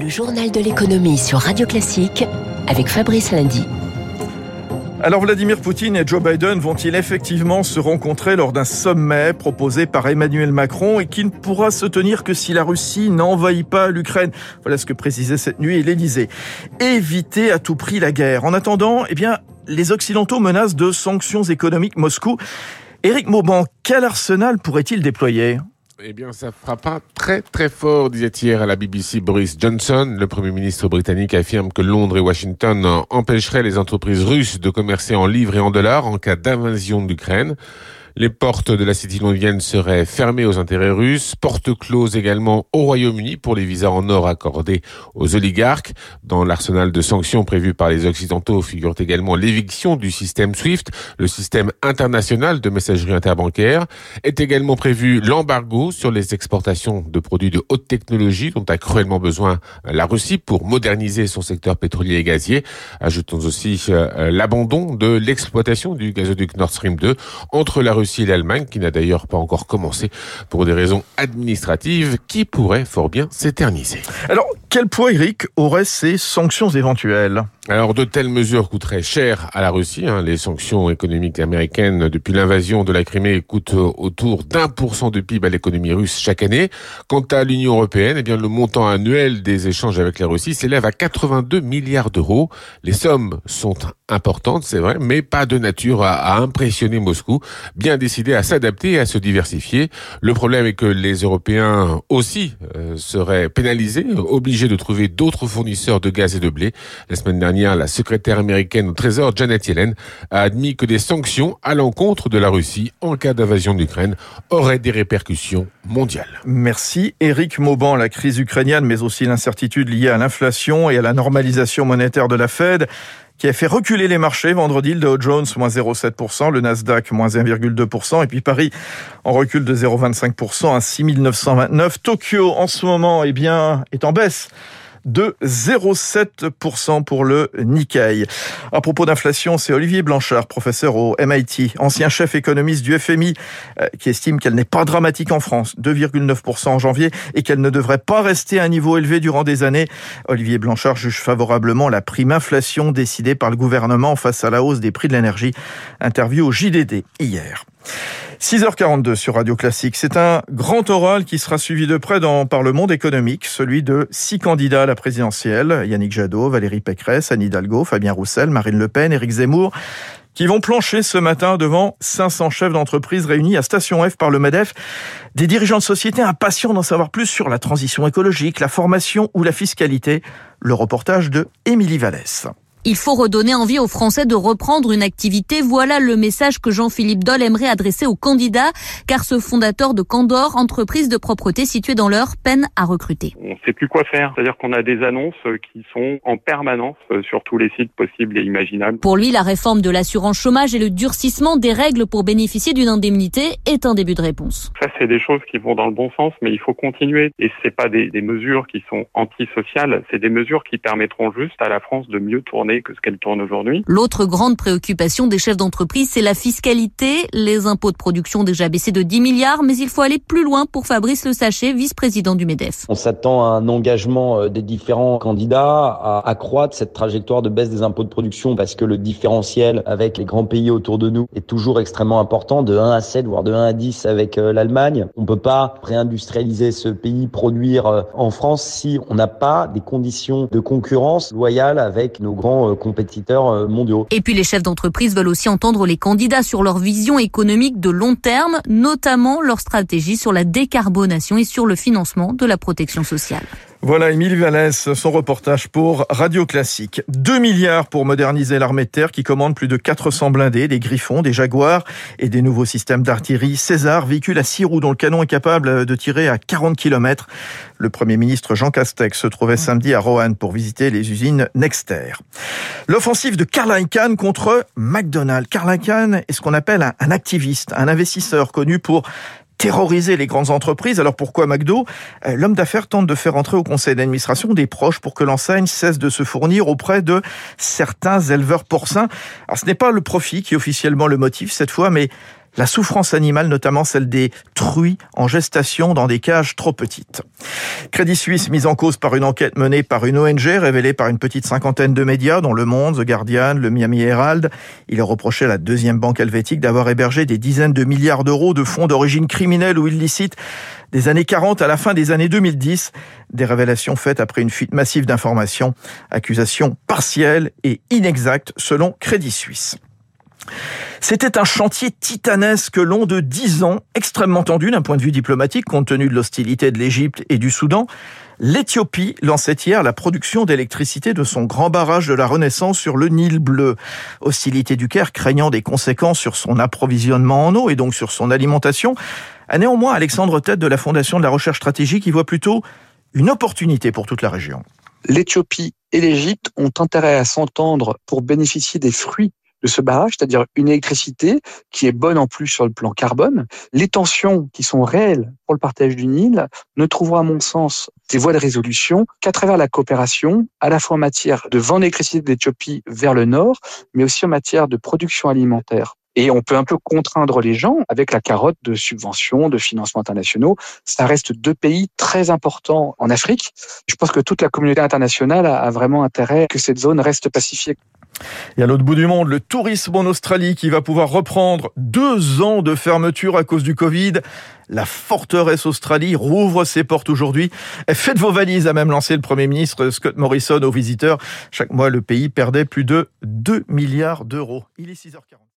Le journal de l'économie sur Radio Classique avec Fabrice Lundy. Alors Vladimir Poutine et Joe Biden vont-ils effectivement se rencontrer lors d'un sommet proposé par Emmanuel Macron et qui ne pourra se tenir que si la Russie n'envahit pas l'Ukraine? Voilà ce que précisait cette nuit l'Élysée. Éviter à tout prix la guerre. En attendant, eh bien, les Occidentaux menacent de sanctions économiques Moscou. Éric Mauban, quel arsenal pourrait-il déployer? Eh bien, ça pas très très fort, disait hier à la BBC Boris Johnson. Le Premier ministre britannique affirme que Londres et Washington empêcheraient les entreprises russes de commercer en livres et en dollars en cas d'invasion d'Ukraine. Les portes de la City londienne seraient fermées aux intérêts russes, portes closes également au Royaume-Uni pour les visas en or accordés aux oligarques. Dans l'arsenal de sanctions prévues par les Occidentaux figure également l'éviction du système SWIFT, le système international de messagerie interbancaire. Est également prévu l'embargo sur les exportations de produits de haute technologie dont a cruellement besoin la Russie pour moderniser son secteur pétrolier et gazier. Ajoutons aussi euh, l'abandon de l'exploitation du gazoduc Nord Stream 2 entre la Russie et l'Allemagne, qui n'a d'ailleurs pas encore commencé pour des raisons administratives qui pourraient fort bien s'éterniser. Alors, quel poids, Eric, auraient ces sanctions éventuelles? Alors de telles mesures coûteraient cher à la Russie. Hein. Les sanctions économiques américaines depuis l'invasion de la Crimée coûtent autour d'un pour cent de PIB à l'économie russe chaque année. Quant à l'Union européenne, eh bien le montant annuel des échanges avec la Russie s'élève à 82 milliards d'euros. Les sommes sont importantes, c'est vrai, mais pas de nature à, impressionner Moscou, bien décidé à s'adapter et à se diversifier. Le problème est que les Européens aussi euh, seraient pénalisés, obligés de trouver d'autres fournisseurs de gaz et de blé. La semaine dernière, la secrétaire américaine au Trésor Janet Yellen a admis que des sanctions à l'encontre de la Russie en cas d'invasion d'Ukraine auraient des répercussions mondiales. Merci Eric Mauban. La crise ukrainienne, mais aussi l'incertitude liée à l'inflation et à la normalisation monétaire de la Fed qui a fait reculer les marchés. Vendredi, le Dow Jones, moins 0,7%, le Nasdaq, moins 1,2%, et puis Paris, en recul de 0,25% à 6929. Tokyo, en ce moment, eh bien, est en baisse de 0,7% pour le Nikkei. À propos d'inflation, c'est Olivier Blanchard, professeur au MIT, ancien chef économiste du FMI, euh, qui estime qu'elle n'est pas dramatique en France, 2,9% en janvier, et qu'elle ne devrait pas rester à un niveau élevé durant des années. Olivier Blanchard juge favorablement la prime inflation décidée par le gouvernement face à la hausse des prix de l'énergie. Interview au JDD hier. 6h42 sur Radio Classique. C'est un grand oral qui sera suivi de près dans, par le monde économique, celui de six candidats à la présidentielle. Yannick Jadot, Valérie Pécresse, Anne Hidalgo, Fabien Roussel, Marine Le Pen, Éric Zemmour qui vont plancher ce matin devant 500 chefs d'entreprise réunis à Station F par le MEDEF. Des dirigeants de société impatients d'en savoir plus sur la transition écologique, la formation ou la fiscalité. Le reportage de Émilie Vallès. Il faut redonner envie aux Français de reprendre une activité. Voilà le message que Jean-Philippe Doll aimerait adresser aux candidats, car ce fondateur de Candor, entreprise de propreté située dans l'heure, peine à recruter. On ne sait plus quoi faire. C'est-à-dire qu'on a des annonces qui sont en permanence sur tous les sites possibles et imaginables. Pour lui, la réforme de l'assurance chômage et le durcissement des règles pour bénéficier d'une indemnité est un début de réponse. Ça, c'est des choses qui vont dans le bon sens, mais il faut continuer. Et c'est pas des, des mesures qui sont antisociales, c'est des mesures qui permettront juste à la France de mieux tourner que ce qu'elle tourne aujourd'hui. L'autre grande préoccupation des chefs d'entreprise, c'est la fiscalité. Les impôts de production déjà baissé de 10 milliards, mais il faut aller plus loin pour Fabrice Le Sachet, vice-président du MEDEF. On s'attend à un engagement euh, des différents candidats à accroître cette trajectoire de baisse des impôts de production parce que le différentiel avec les grands pays autour de nous est toujours extrêmement important, de 1 à 7, voire de 1 à 10 avec euh, l'Allemagne. On ne peut pas réindustrialiser ce pays, produire euh, en France si on n'a pas des conditions de concurrence loyales avec nos grands euh, compétiteurs euh, mondiaux. Et puis les chefs d'entreprise veulent aussi entendre les candidats sur leur vision économique de long terme, notamment leur stratégie sur la décarbonation et sur le financement de la protection sociale. Voilà, Émile Vallès, son reportage pour Radio Classique. 2 milliards pour moderniser l'armée de terre qui commande plus de 400 blindés, des Griffons, des Jaguars et des nouveaux systèmes d'artillerie César, véhicule à 6 roues dont le canon est capable de tirer à 40 km. Le Premier ministre Jean Castex se trouvait samedi à Roanne pour visiter les usines Nexter. L'offensive de Karl Icahn contre McDonald's. Karl Icahn est ce qu'on appelle un activiste, un investisseur connu pour terroriser les grandes entreprises. Alors pourquoi McDo euh, L'homme d'affaires tente de faire entrer au conseil d'administration des proches pour que l'enseigne cesse de se fournir auprès de certains éleveurs porcins? Alors ce n'est pas le profit qui officiellement le motif cette fois, mais la souffrance animale, notamment celle des truies en gestation dans des cages trop petites. Crédit Suisse mise en cause par une enquête menée par une ONG révélée par une petite cinquantaine de médias, dont Le Monde, The Guardian, le Miami Herald. Il a reproché à la deuxième banque helvétique d'avoir hébergé des dizaines de milliards d'euros de fonds d'origine criminelle ou illicite des années 40 à la fin des années 2010. Des révélations faites après une fuite massive d'informations. Accusations partielles et inexactes selon Crédit Suisse. C'était un chantier titanesque long de dix ans, extrêmement tendu d'un point de vue diplomatique compte tenu de l'hostilité de l'Égypte et du Soudan. L'Éthiopie lançait hier la production d'électricité de son grand barrage de la Renaissance sur le Nil bleu. Hostilité du Caire craignant des conséquences sur son approvisionnement en eau et donc sur son alimentation. Néanmoins, Alexandre Tête de la Fondation de la Recherche Stratégique y voit plutôt une opportunité pour toute la région. L'Éthiopie et l'Égypte ont intérêt à s'entendre pour bénéficier des fruits de ce barrage, c'est-à-dire une électricité qui est bonne en plus sur le plan carbone. Les tensions qui sont réelles pour le partage du Nil ne trouveront à mon sens des voies de résolution qu'à travers la coopération, à la fois en matière de vente d'électricité d'Éthiopie vers le nord, mais aussi en matière de production alimentaire. Et on peut un peu contraindre les gens avec la carotte de subventions, de financements internationaux. Ça reste deux pays très importants en Afrique. Je pense que toute la communauté internationale a vraiment intérêt que cette zone reste pacifiée. Et à l'autre bout du monde, le tourisme en Australie qui va pouvoir reprendre deux ans de fermeture à cause du Covid. La forteresse Australie rouvre ses portes aujourd'hui. Faites vos valises, a même lancé le Premier ministre Scott Morrison aux visiteurs. Chaque mois, le pays perdait plus de 2 milliards d'euros. Il est 6h40.